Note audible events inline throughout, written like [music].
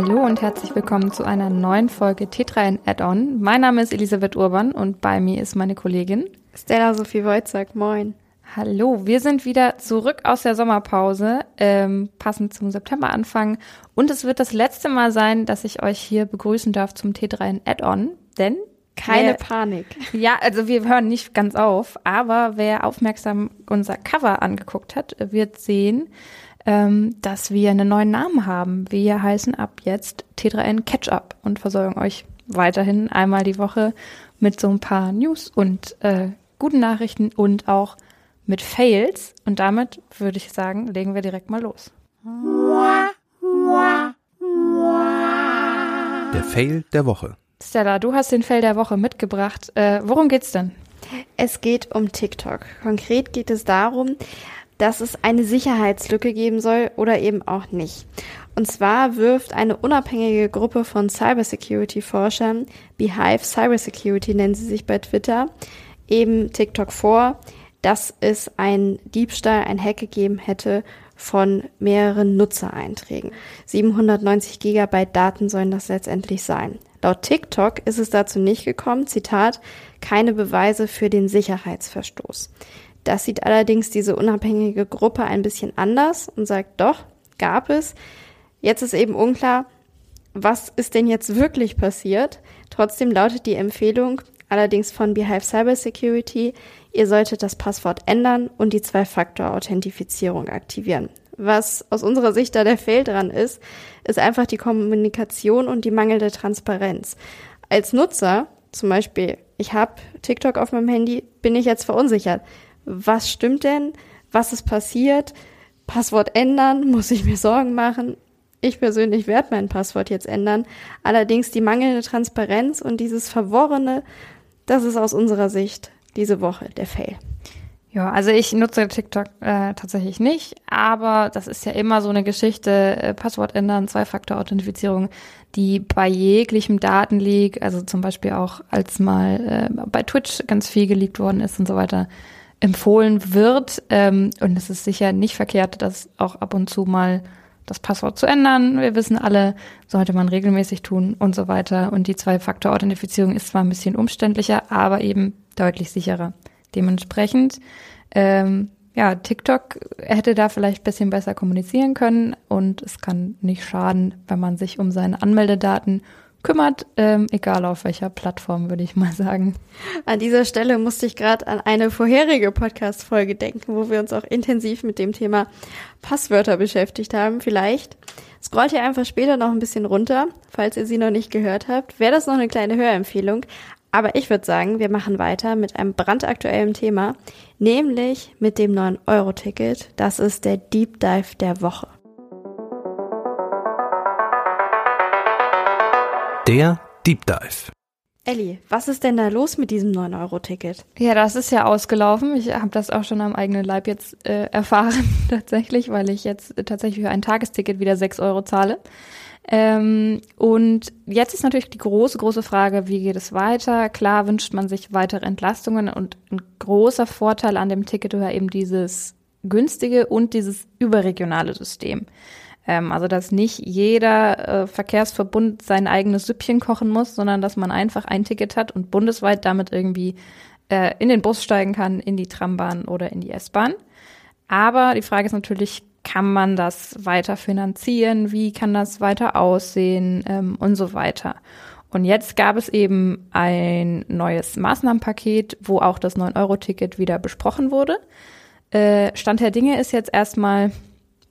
Hallo und herzlich willkommen zu einer neuen Folge T3N Add-on. Mein Name ist Elisabeth Urban und bei mir ist meine Kollegin Stella Sophie Wojcik. Moin. Hallo, wir sind wieder zurück aus der Sommerpause, ähm, passend zum Septemberanfang. Und es wird das letzte Mal sein, dass ich euch hier begrüßen darf zum T3N Add-on, denn keine wer, Panik. Ja, also wir hören nicht ganz auf, aber wer aufmerksam unser Cover angeguckt hat, wird sehen, ähm, dass wir einen neuen Namen haben. Wir heißen ab jetzt T3N Catch-up und versorgen euch weiterhin einmal die Woche mit so ein paar News und äh, guten Nachrichten und auch mit Fails. Und damit würde ich sagen, legen wir direkt mal los. Der Fail der Woche. Stella, du hast den Fail der Woche mitgebracht. Äh, worum geht's denn? Es geht um TikTok. Konkret geht es darum, dass es eine Sicherheitslücke geben soll oder eben auch nicht. Und zwar wirft eine unabhängige Gruppe von Cybersecurity-Forschern, Beehive Cybersecurity nennen sie sich bei Twitter, eben TikTok vor, dass es ein Diebstahl, ein Hack gegeben hätte von mehreren Nutzereinträgen. 790 Gigabyte Daten sollen das letztendlich sein. Laut TikTok ist es dazu nicht gekommen, Zitat, keine Beweise für den Sicherheitsverstoß. Das sieht allerdings diese unabhängige Gruppe ein bisschen anders und sagt, doch, gab es. Jetzt ist eben unklar, was ist denn jetzt wirklich passiert. Trotzdem lautet die Empfehlung, allerdings von Beehive Cybersecurity, ihr solltet das Passwort ändern und die Zwei-Faktor-Authentifizierung aktivieren. Was aus unserer Sicht da der Fehl dran ist, ist einfach die Kommunikation und die mangelnde Transparenz. Als Nutzer, zum Beispiel, ich habe TikTok auf meinem Handy, bin ich jetzt verunsichert. Was stimmt denn? Was ist passiert? Passwort ändern? [laughs] Muss ich mir Sorgen machen? Ich persönlich werde mein Passwort jetzt ändern. Allerdings die mangelnde Transparenz und dieses Verworrene, das ist aus unserer Sicht diese Woche der Fail. Ja, also ich nutze TikTok äh, tatsächlich nicht, aber das ist ja immer so eine Geschichte, äh, Passwort ändern, Zwei-Faktor-Authentifizierung, die bei jeglichem Datenleak, also zum Beispiel auch als mal äh, bei Twitch ganz viel geleakt worden ist und so weiter, empfohlen wird. Ähm, und es ist sicher nicht verkehrt, das auch ab und zu mal das Passwort zu ändern. Wir wissen alle, sollte man regelmäßig tun und so weiter. Und die Zwei-Faktor-Authentifizierung ist zwar ein bisschen umständlicher, aber eben deutlich sicherer. Dementsprechend, ähm, ja, TikTok hätte da vielleicht bisschen besser kommunizieren können und es kann nicht schaden, wenn man sich um seine Anmeldedaten kümmert, ähm, egal auf welcher Plattform, würde ich mal sagen. An dieser Stelle musste ich gerade an eine vorherige Podcast-Folge denken, wo wir uns auch intensiv mit dem Thema Passwörter beschäftigt haben. Vielleicht scrollt ihr einfach später noch ein bisschen runter, falls ihr sie noch nicht gehört habt. Wäre das noch eine kleine Hörempfehlung. Aber ich würde sagen, wir machen weiter mit einem brandaktuellen Thema, nämlich mit dem 9-Euro-Ticket. Das ist der Deep Dive der Woche. Der Deep Dive. Elli, was ist denn da los mit diesem 9-Euro-Ticket? Ja, das ist ja ausgelaufen. Ich habe das auch schon am eigenen Leib jetzt äh, erfahren, [laughs] tatsächlich, weil ich jetzt tatsächlich für ein Tagesticket wieder 6 Euro zahle. Ähm, und jetzt ist natürlich die große, große Frage, wie geht es weiter? Klar wünscht man sich weitere Entlastungen und ein großer Vorteil an dem Ticket war eben dieses günstige und dieses überregionale System. Ähm, also, dass nicht jeder äh, Verkehrsverbund sein eigenes Süppchen kochen muss, sondern dass man einfach ein Ticket hat und bundesweit damit irgendwie äh, in den Bus steigen kann, in die Trambahn oder in die S-Bahn. Aber die Frage ist natürlich, kann man das weiter finanzieren? Wie kann das weiter aussehen? Ähm, und so weiter. Und jetzt gab es eben ein neues Maßnahmenpaket, wo auch das 9-Euro-Ticket wieder besprochen wurde. Äh, Stand der Dinge ist jetzt erstmal,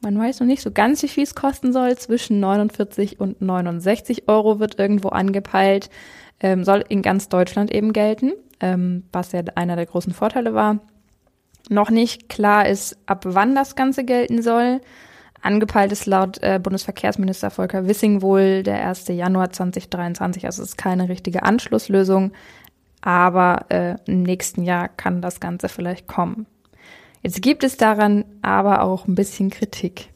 man weiß noch nicht so ganz, wie viel es kosten soll. Zwischen 49 und 69 Euro wird irgendwo angepeilt. Ähm, soll in ganz Deutschland eben gelten, ähm, was ja einer der großen Vorteile war noch nicht klar ist, ab wann das Ganze gelten soll. Angepeilt ist laut äh, Bundesverkehrsminister Volker Wissing wohl der 1. Januar 2023. Also es ist keine richtige Anschlusslösung, aber äh, im nächsten Jahr kann das Ganze vielleicht kommen. Jetzt gibt es daran aber auch ein bisschen Kritik.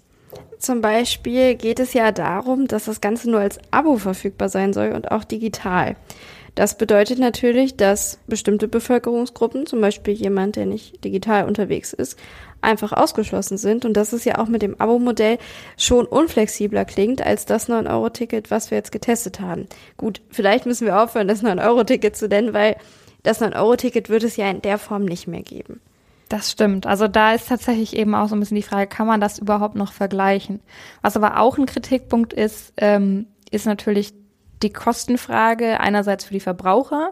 Zum Beispiel geht es ja darum, dass das Ganze nur als Abo verfügbar sein soll und auch digital. Das bedeutet natürlich, dass bestimmte Bevölkerungsgruppen, zum Beispiel jemand, der nicht digital unterwegs ist, einfach ausgeschlossen sind. Und das ist ja auch mit dem Abo-Modell schon unflexibler klingt als das 9-Euro-Ticket, was wir jetzt getestet haben. Gut, vielleicht müssen wir aufhören, das 9-Euro-Ticket zu nennen, weil das 9-Euro-Ticket wird es ja in der Form nicht mehr geben. Das stimmt. Also da ist tatsächlich eben auch so ein bisschen die Frage, kann man das überhaupt noch vergleichen? Was aber auch ein Kritikpunkt ist, ähm, ist natürlich die Kostenfrage einerseits für die Verbraucher.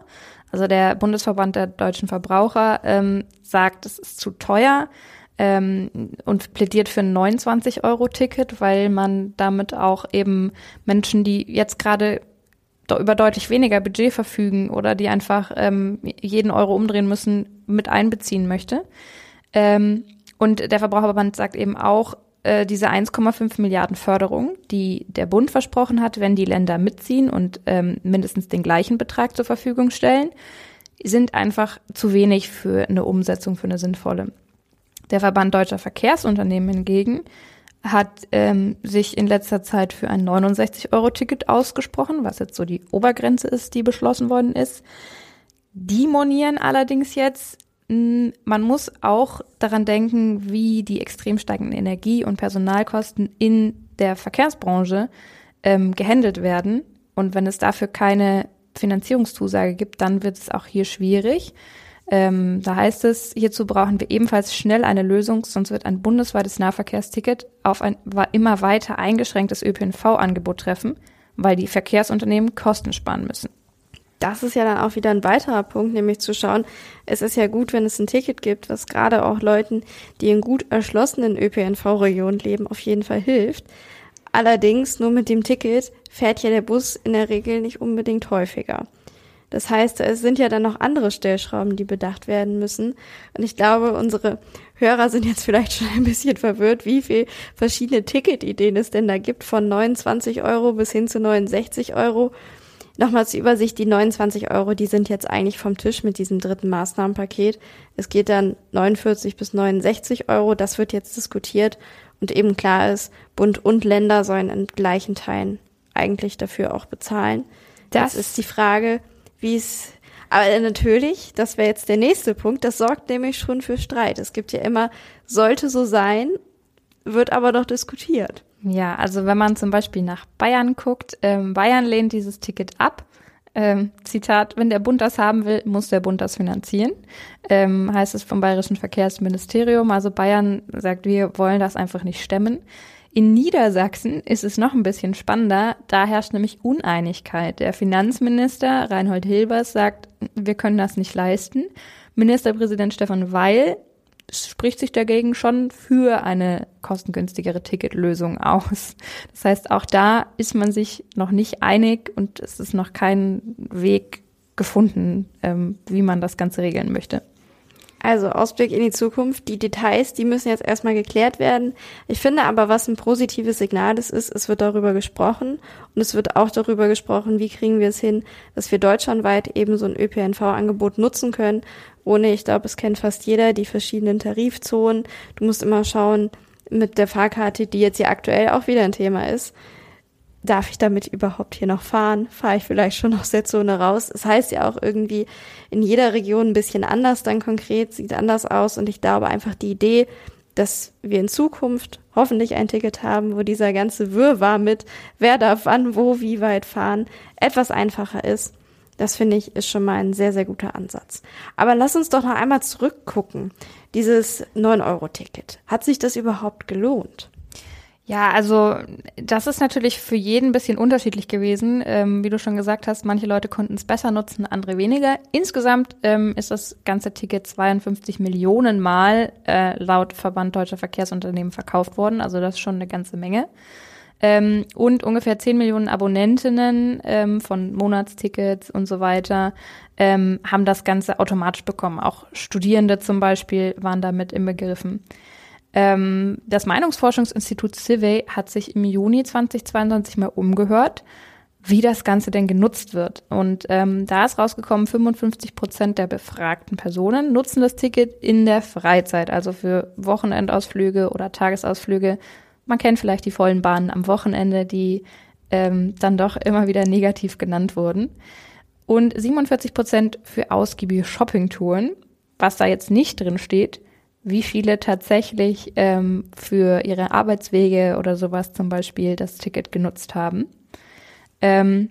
Also der Bundesverband der deutschen Verbraucher ähm, sagt, es ist zu teuer ähm, und plädiert für ein 29-Euro-Ticket, weil man damit auch eben Menschen, die jetzt gerade über deutlich weniger Budget verfügen oder die einfach ähm, jeden Euro umdrehen müssen, mit einbeziehen möchte. Ähm, und der Verbraucherverband sagt eben auch, äh, diese 1,5 Milliarden Förderung, die der Bund versprochen hat, wenn die Länder mitziehen und ähm, mindestens den gleichen Betrag zur Verfügung stellen, sind einfach zu wenig für eine Umsetzung, für eine sinnvolle. Der Verband Deutscher Verkehrsunternehmen hingegen hat ähm, sich in letzter Zeit für ein 69-Euro-Ticket ausgesprochen, was jetzt so die Obergrenze ist, die beschlossen worden ist. Die monieren allerdings jetzt, man muss auch daran denken, wie die extrem steigenden Energie- und Personalkosten in der Verkehrsbranche ähm, gehandelt werden. Und wenn es dafür keine Finanzierungszusage gibt, dann wird es auch hier schwierig. Ähm, da heißt es, hierzu brauchen wir ebenfalls schnell eine Lösung, sonst wird ein bundesweites Nahverkehrsticket auf ein immer weiter eingeschränktes ÖPNV-Angebot treffen, weil die Verkehrsunternehmen Kosten sparen müssen. Das ist ja dann auch wieder ein weiterer Punkt, nämlich zu schauen, es ist ja gut, wenn es ein Ticket gibt, was gerade auch Leuten, die in gut erschlossenen ÖPNV-Regionen leben, auf jeden Fall hilft. Allerdings nur mit dem Ticket fährt ja der Bus in der Regel nicht unbedingt häufiger. Das heißt, es sind ja dann noch andere Stellschrauben, die bedacht werden müssen. Und ich glaube, unsere Hörer sind jetzt vielleicht schon ein bisschen verwirrt, wie viel verschiedene Ticketideen es denn da gibt, von 29 Euro bis hin zu 69 Euro. Nochmal zur Übersicht, die 29 Euro, die sind jetzt eigentlich vom Tisch mit diesem dritten Maßnahmenpaket. Es geht dann 49 bis 69 Euro, das wird jetzt diskutiert. Und eben klar ist, Bund und Länder sollen in gleichen Teilen eigentlich dafür auch bezahlen. Das, das ist die Frage, wie es aber natürlich, das wäre jetzt der nächste Punkt, das sorgt nämlich schon für Streit. Es gibt ja immer, sollte so sein, wird aber doch diskutiert. Ja, also wenn man zum Beispiel nach Bayern guckt, ähm, Bayern lehnt dieses Ticket ab. Ähm, Zitat, wenn der Bund das haben will, muss der Bund das finanzieren, ähm, heißt es vom Bayerischen Verkehrsministerium. Also Bayern sagt, wir wollen das einfach nicht stemmen. In Niedersachsen ist es noch ein bisschen spannender. Da herrscht nämlich Uneinigkeit. Der Finanzminister Reinhold Hilbers sagt, wir können das nicht leisten. Ministerpräsident Stefan Weil spricht sich dagegen schon für eine kostengünstigere Ticketlösung aus. Das heißt, auch da ist man sich noch nicht einig und es ist noch kein Weg gefunden, ähm, wie man das Ganze regeln möchte. Also Ausblick in die Zukunft. Die Details, die müssen jetzt erstmal geklärt werden. Ich finde aber, was ein positives Signal ist, ist, es wird darüber gesprochen und es wird auch darüber gesprochen, wie kriegen wir es hin, dass wir deutschlandweit eben so ein ÖPNV-Angebot nutzen können. Ohne, ich glaube, es kennt fast jeder, die verschiedenen Tarifzonen. Du musst immer schauen mit der Fahrkarte, die jetzt ja aktuell auch wieder ein Thema ist darf ich damit überhaupt hier noch fahren? Fahre ich vielleicht schon aus der Zone raus? Es das heißt ja auch irgendwie in jeder Region ein bisschen anders dann konkret, sieht anders aus. Und ich glaube einfach die Idee, dass wir in Zukunft hoffentlich ein Ticket haben, wo dieser ganze Wirrwarr mit wer darf wann, wo, wie weit fahren, etwas einfacher ist. Das finde ich ist schon mal ein sehr, sehr guter Ansatz. Aber lass uns doch noch einmal zurückgucken. Dieses 9-Euro-Ticket. Hat sich das überhaupt gelohnt? Ja, also das ist natürlich für jeden ein bisschen unterschiedlich gewesen. Ähm, wie du schon gesagt hast, manche Leute konnten es besser nutzen, andere weniger. Insgesamt ähm, ist das ganze Ticket 52 Millionen Mal äh, laut Verband Deutscher Verkehrsunternehmen verkauft worden. Also das ist schon eine ganze Menge. Ähm, und ungefähr 10 Millionen Abonnentinnen ähm, von Monatstickets und so weiter ähm, haben das Ganze automatisch bekommen. Auch Studierende zum Beispiel waren damit im Begriffen. Ähm, das Meinungsforschungsinstitut Civey hat sich im Juni 2022 mal umgehört, wie das Ganze denn genutzt wird. Und ähm, da ist rausgekommen, 55 Prozent der befragten Personen nutzen das Ticket in der Freizeit, also für Wochenendausflüge oder Tagesausflüge. Man kennt vielleicht die vollen Bahnen am Wochenende, die ähm, dann doch immer wieder negativ genannt wurden. und 47 Prozent für ausgiebige Shoppingtouren. Was da jetzt nicht drin steht, wie viele tatsächlich ähm, für ihre Arbeitswege oder sowas zum Beispiel das Ticket genutzt haben. Ähm,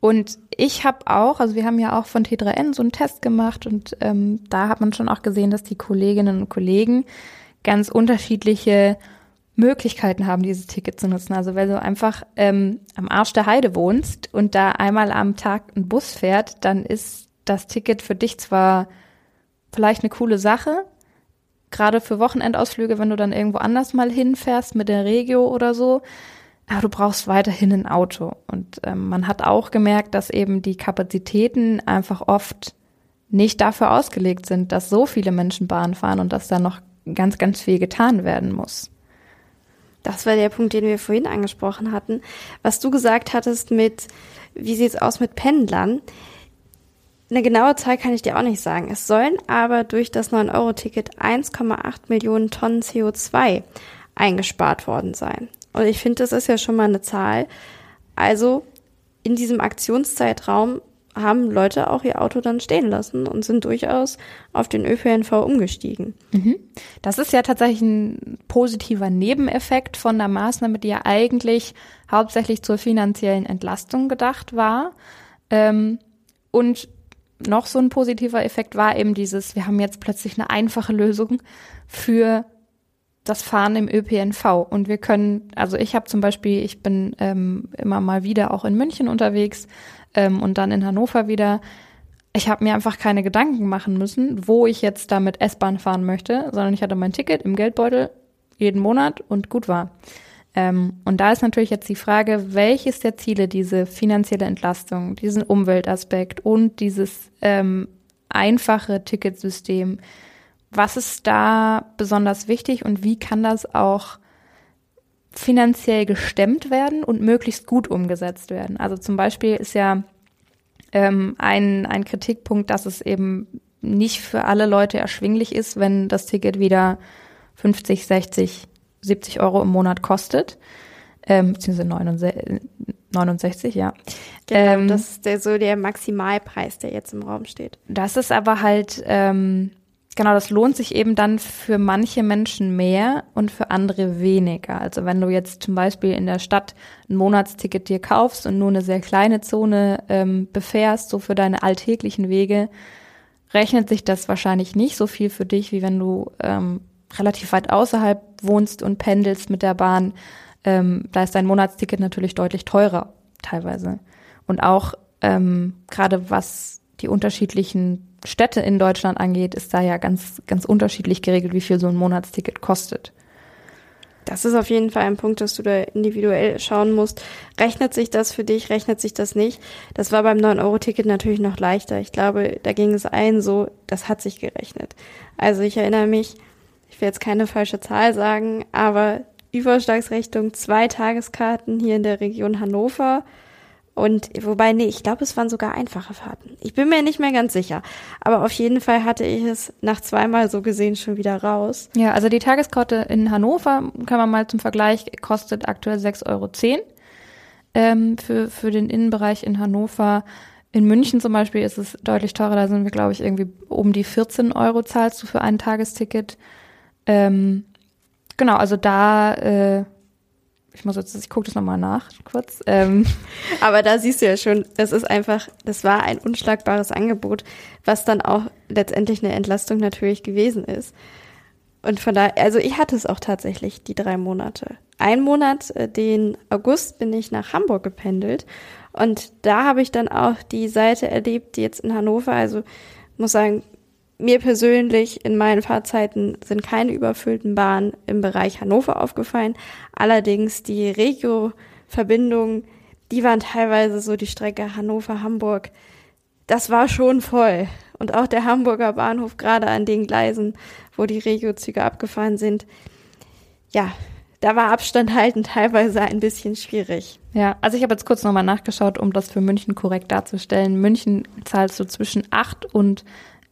und ich habe auch, also wir haben ja auch von T3N so einen Test gemacht und ähm, da hat man schon auch gesehen, dass die Kolleginnen und Kollegen ganz unterschiedliche Möglichkeiten haben, dieses Ticket zu nutzen. Also wenn du einfach ähm, am Arsch der Heide wohnst und da einmal am Tag ein Bus fährt, dann ist das Ticket für dich zwar vielleicht eine coole Sache, gerade für Wochenendausflüge, wenn du dann irgendwo anders mal hinfährst mit der Regio oder so, aber du brauchst weiterhin ein Auto. Und ähm, man hat auch gemerkt, dass eben die Kapazitäten einfach oft nicht dafür ausgelegt sind, dass so viele Menschen Bahn fahren und dass da noch ganz, ganz viel getan werden muss. Das war der Punkt, den wir vorhin angesprochen hatten. Was du gesagt hattest mit, wie sieht's aus mit Pendlern? Eine genaue Zahl kann ich dir auch nicht sagen. Es sollen aber durch das 9-Euro-Ticket 1,8 Millionen Tonnen CO2 eingespart worden sein. Und ich finde, das ist ja schon mal eine Zahl. Also in diesem Aktionszeitraum haben Leute auch ihr Auto dann stehen lassen und sind durchaus auf den ÖPNV umgestiegen. Mhm. Das ist ja tatsächlich ein positiver Nebeneffekt von der Maßnahme, die ja eigentlich hauptsächlich zur finanziellen Entlastung gedacht war. Ähm, und noch so ein positiver Effekt war eben dieses, wir haben jetzt plötzlich eine einfache Lösung für das Fahren im ÖPNV. Und wir können, also ich habe zum Beispiel, ich bin ähm, immer mal wieder auch in München unterwegs ähm, und dann in Hannover wieder. Ich habe mir einfach keine Gedanken machen müssen, wo ich jetzt damit S-Bahn fahren möchte, sondern ich hatte mein Ticket im Geldbeutel jeden Monat und gut war. Ähm, und da ist natürlich jetzt die Frage, welches der Ziele diese finanzielle Entlastung, diesen Umweltaspekt und dieses ähm, einfache Ticketsystem, was ist da besonders wichtig und wie kann das auch finanziell gestemmt werden und möglichst gut umgesetzt werden. Also zum Beispiel ist ja ähm, ein, ein Kritikpunkt, dass es eben nicht für alle Leute erschwinglich ist, wenn das Ticket wieder 50, 60, 70 Euro im Monat kostet. Ähm, beziehungsweise 69, 69 ja. Genau, ähm, das ist der, so der Maximalpreis, der jetzt im Raum steht. Das ist aber halt ähm, Genau, das lohnt sich eben dann für manche Menschen mehr und für andere weniger. Also wenn du jetzt zum Beispiel in der Stadt ein Monatsticket dir kaufst und nur eine sehr kleine Zone ähm, befährst, so für deine alltäglichen Wege, rechnet sich das wahrscheinlich nicht so viel für dich, wie wenn du ähm, relativ weit außerhalb wohnst und pendelst mit der Bahn. Ähm, da ist dein Monatsticket natürlich deutlich teurer teilweise. Und auch ähm, gerade was die unterschiedlichen Städte in Deutschland angeht, ist da ja ganz, ganz unterschiedlich geregelt, wie viel so ein Monatsticket kostet. Das ist auf jeden Fall ein Punkt, dass du da individuell schauen musst. Rechnet sich das für dich, rechnet sich das nicht? Das war beim 9-Euro-Ticket natürlich noch leichter. Ich glaube, da ging es allen so, das hat sich gerechnet. Also ich erinnere mich, ich will jetzt keine falsche Zahl sagen, aber Überschlagsrechnung, zwei Tageskarten hier in der Region Hannover, und wobei, nee, ich glaube, es waren sogar einfache Fahrten. Ich bin mir nicht mehr ganz sicher. Aber auf jeden Fall hatte ich es nach zweimal so gesehen schon wieder raus. Ja, also die Tageskarte in Hannover, kann man mal zum Vergleich, kostet aktuell 6,10 Euro ähm, für, für den Innenbereich in Hannover. In München zum Beispiel ist es deutlich teurer. Da sind wir, glaube ich, irgendwie um die 14 Euro zahlst du für ein Tagesticket. Ähm, genau, also da äh, ich muss jetzt, ich gucke das nochmal nach, kurz. Ähm. [laughs] Aber da siehst du ja schon, das ist einfach, das war ein unschlagbares Angebot, was dann auch letztendlich eine Entlastung natürlich gewesen ist. Und von daher, also ich hatte es auch tatsächlich, die drei Monate. Ein Monat, äh, den August, bin ich nach Hamburg gependelt. Und da habe ich dann auch die Seite erlebt, die jetzt in Hannover, also muss sagen, mir persönlich in meinen Fahrzeiten sind keine überfüllten Bahnen im Bereich Hannover aufgefallen. Allerdings die Regio-Verbindungen, die waren teilweise so die Strecke Hannover-Hamburg. Das war schon voll. Und auch der Hamburger Bahnhof, gerade an den Gleisen, wo die Regio-Züge abgefahren sind. Ja, da war Abstand halten teilweise ein bisschen schwierig. Ja, also ich habe jetzt kurz nochmal nachgeschaut, um das für München korrekt darzustellen. München zahlst du zwischen acht und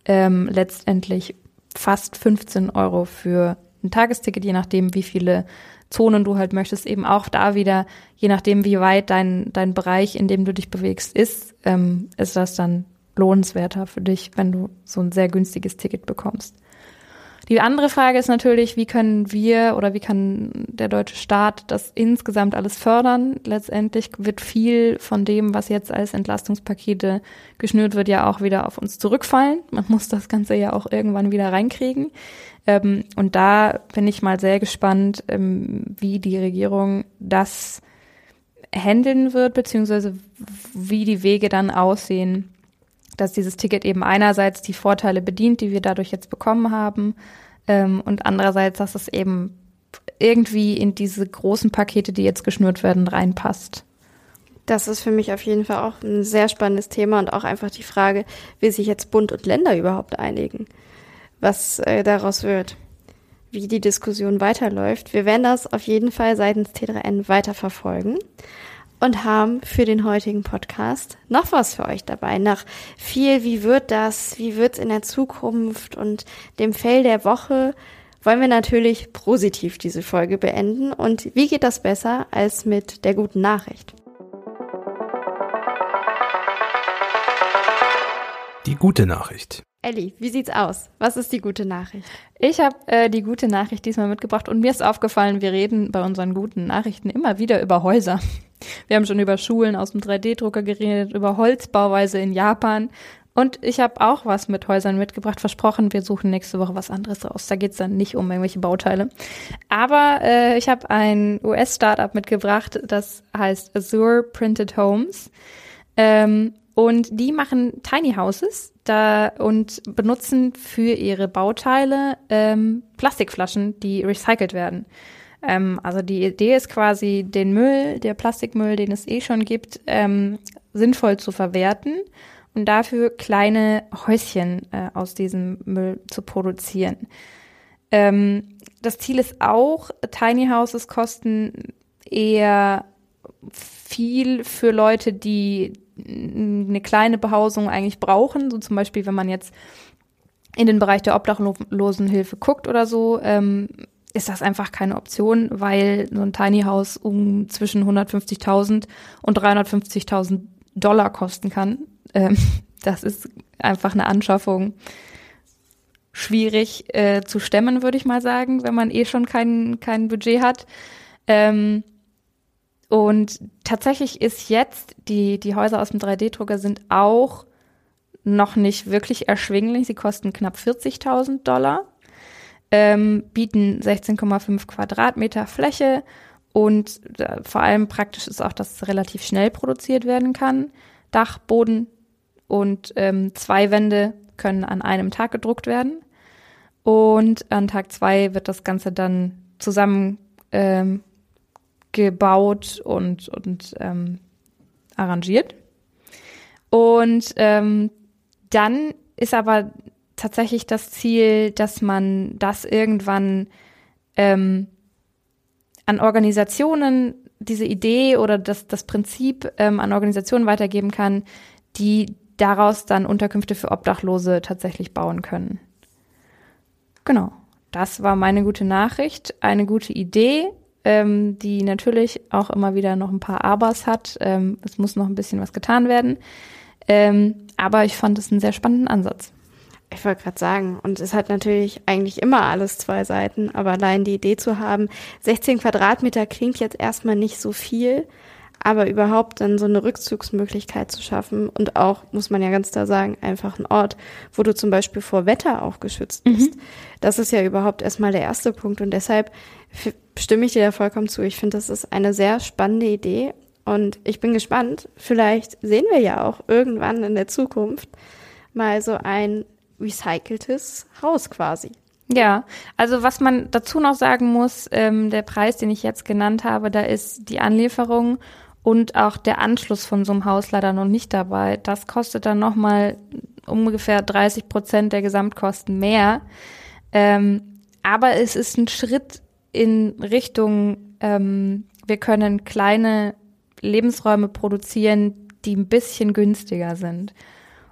ähm, letztendlich fast 15 Euro für ein Tagesticket, je nachdem, wie viele Zonen du halt möchtest, eben auch da wieder, je nachdem, wie weit dein, dein Bereich, in dem du dich bewegst, ist, ähm, ist das dann lohnenswerter für dich, wenn du so ein sehr günstiges Ticket bekommst. Die andere Frage ist natürlich, wie können wir oder wie kann der deutsche Staat das insgesamt alles fördern? Letztendlich wird viel von dem, was jetzt als Entlastungspakete geschnürt wird, ja auch wieder auf uns zurückfallen. Man muss das Ganze ja auch irgendwann wieder reinkriegen. Ähm, und da bin ich mal sehr gespannt, ähm, wie die Regierung das handeln wird, beziehungsweise wie die Wege dann aussehen, dass dieses Ticket eben einerseits die Vorteile bedient, die wir dadurch jetzt bekommen haben, ähm, und andererseits, dass es eben irgendwie in diese großen Pakete, die jetzt geschnürt werden, reinpasst. Das ist für mich auf jeden Fall auch ein sehr spannendes Thema und auch einfach die Frage, wie sich jetzt Bund und Länder überhaupt einigen, was äh, daraus wird, wie die Diskussion weiterläuft. Wir werden das auf jeden Fall seitens T3N weiterverfolgen und haben für den heutigen Podcast noch was für euch dabei. Nach viel, wie wird das, wie wird's in der Zukunft und dem Fail der Woche wollen wir natürlich positiv diese Folge beenden. Und wie geht das besser als mit der guten Nachricht? Die gute Nachricht. Elli, wie sieht's aus? Was ist die gute Nachricht? Ich habe äh, die gute Nachricht diesmal mitgebracht und mir ist aufgefallen, wir reden bei unseren guten Nachrichten immer wieder über Häuser. Wir haben schon über Schulen aus dem 3D-Drucker geredet, über Holzbauweise in Japan. Und ich habe auch was mit Häusern mitgebracht, versprochen, wir suchen nächste Woche was anderes raus. Da geht's dann nicht um irgendwelche Bauteile. Aber äh, ich habe ein US-Startup mitgebracht, das heißt Azure Printed Homes. Ähm, und die machen Tiny Houses da und benutzen für ihre Bauteile ähm, Plastikflaschen, die recycelt werden. Ähm, also die Idee ist quasi, den Müll, der Plastikmüll, den es eh schon gibt, ähm, sinnvoll zu verwerten und dafür kleine Häuschen äh, aus diesem Müll zu produzieren. Ähm, das Ziel ist auch, Tiny Houses kosten eher viel für Leute, die eine kleine Behausung eigentlich brauchen. So zum Beispiel, wenn man jetzt in den Bereich der Obdachlosenhilfe guckt oder so, ähm, ist das einfach keine Option, weil so ein Tiny House um zwischen 150.000 und 350.000 Dollar kosten kann. Ähm, [laughs] das ist einfach eine Anschaffung schwierig äh, zu stemmen, würde ich mal sagen, wenn man eh schon kein, kein Budget hat. Ähm, und tatsächlich ist jetzt, die, die Häuser aus dem 3D-Drucker sind auch noch nicht wirklich erschwinglich. Sie kosten knapp 40.000 Dollar ähm, bieten 16,5 Quadratmeter Fläche und äh, vor allem praktisch ist auch, dass es relativ schnell produziert werden kann. Dach, Boden und ähm, zwei Wände können an einem Tag gedruckt werden. Und an Tag zwei wird das Ganze dann zusammen ähm, und, und ähm, arrangiert. Und ähm, dann ist aber tatsächlich das Ziel, dass man das irgendwann ähm, an Organisationen, diese Idee oder das, das Prinzip ähm, an Organisationen weitergeben kann, die daraus dann Unterkünfte für Obdachlose tatsächlich bauen können. Genau, das war meine gute Nachricht, eine gute Idee, ähm, die natürlich auch immer wieder noch ein paar Abers hat. Ähm, es muss noch ein bisschen was getan werden. Ähm, aber ich fand es einen sehr spannenden Ansatz. Ich wollte gerade sagen, und es hat natürlich eigentlich immer alles zwei Seiten, aber allein die Idee zu haben, 16 Quadratmeter klingt jetzt erstmal nicht so viel, aber überhaupt dann so eine Rückzugsmöglichkeit zu schaffen und auch, muss man ja ganz klar sagen, einfach ein Ort, wo du zum Beispiel vor Wetter auch geschützt bist. Mhm. Das ist ja überhaupt erstmal der erste Punkt und deshalb stimme ich dir da vollkommen zu. Ich finde, das ist eine sehr spannende Idee und ich bin gespannt. Vielleicht sehen wir ja auch irgendwann in der Zukunft mal so ein recyceltes Haus quasi. Ja, also was man dazu noch sagen muss, ähm, der Preis, den ich jetzt genannt habe, da ist die Anlieferung und auch der Anschluss von so einem Haus leider noch nicht dabei. Das kostet dann nochmal ungefähr 30 Prozent der Gesamtkosten mehr. Ähm, aber es ist ein Schritt in Richtung, ähm, wir können kleine Lebensräume produzieren, die ein bisschen günstiger sind.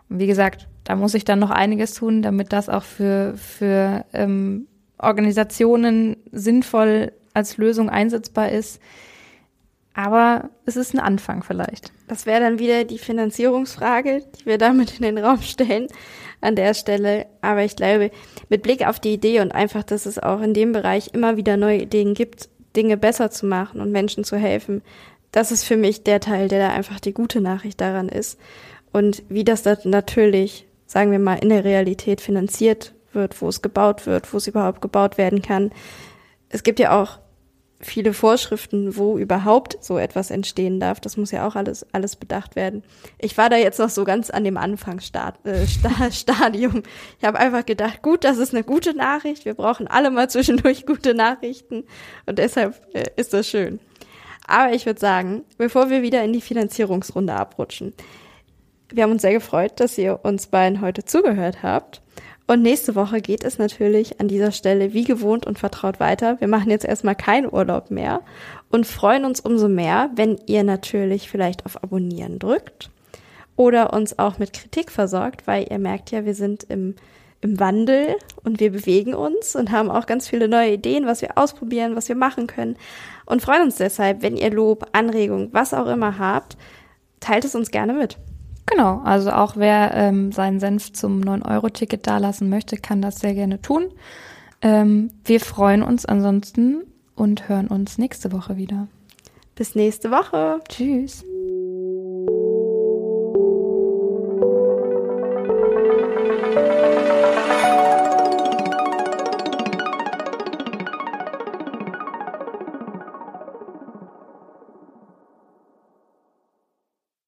Und wie gesagt, da muss ich dann noch einiges tun, damit das auch für, für ähm, Organisationen sinnvoll als Lösung einsetzbar ist. Aber es ist ein Anfang vielleicht. Das wäre dann wieder die Finanzierungsfrage, die wir damit in den Raum stellen an der Stelle. Aber ich glaube, mit Blick auf die Idee und einfach, dass es auch in dem Bereich immer wieder neue Ideen gibt, Dinge besser zu machen und Menschen zu helfen, das ist für mich der Teil, der da einfach die gute Nachricht daran ist. Und wie das dann natürlich, sagen wir mal, in der Realität finanziert wird, wo es gebaut wird, wo es überhaupt gebaut werden kann. Es gibt ja auch viele Vorschriften, wo überhaupt so etwas entstehen darf. Das muss ja auch alles, alles bedacht werden. Ich war da jetzt noch so ganz an dem Anfangsstadium. Äh, [laughs] ich habe einfach gedacht, gut, das ist eine gute Nachricht. Wir brauchen alle mal zwischendurch [laughs] gute Nachrichten. Und deshalb äh, ist das schön. Aber ich würde sagen, bevor wir wieder in die Finanzierungsrunde abrutschen, wir haben uns sehr gefreut, dass ihr uns beiden heute zugehört habt. Und nächste Woche geht es natürlich an dieser Stelle wie gewohnt und vertraut weiter. Wir machen jetzt erstmal keinen Urlaub mehr und freuen uns umso mehr, wenn ihr natürlich vielleicht auf Abonnieren drückt oder uns auch mit Kritik versorgt, weil ihr merkt ja, wir sind im, im Wandel und wir bewegen uns und haben auch ganz viele neue Ideen, was wir ausprobieren, was wir machen können und freuen uns deshalb, wenn ihr Lob, Anregung, was auch immer habt, teilt es uns gerne mit. Genau, also auch wer ähm, seinen Senf zum 9-Euro-Ticket dalassen möchte, kann das sehr gerne tun. Ähm, wir freuen uns ansonsten und hören uns nächste Woche wieder. Bis nächste Woche. Tschüss.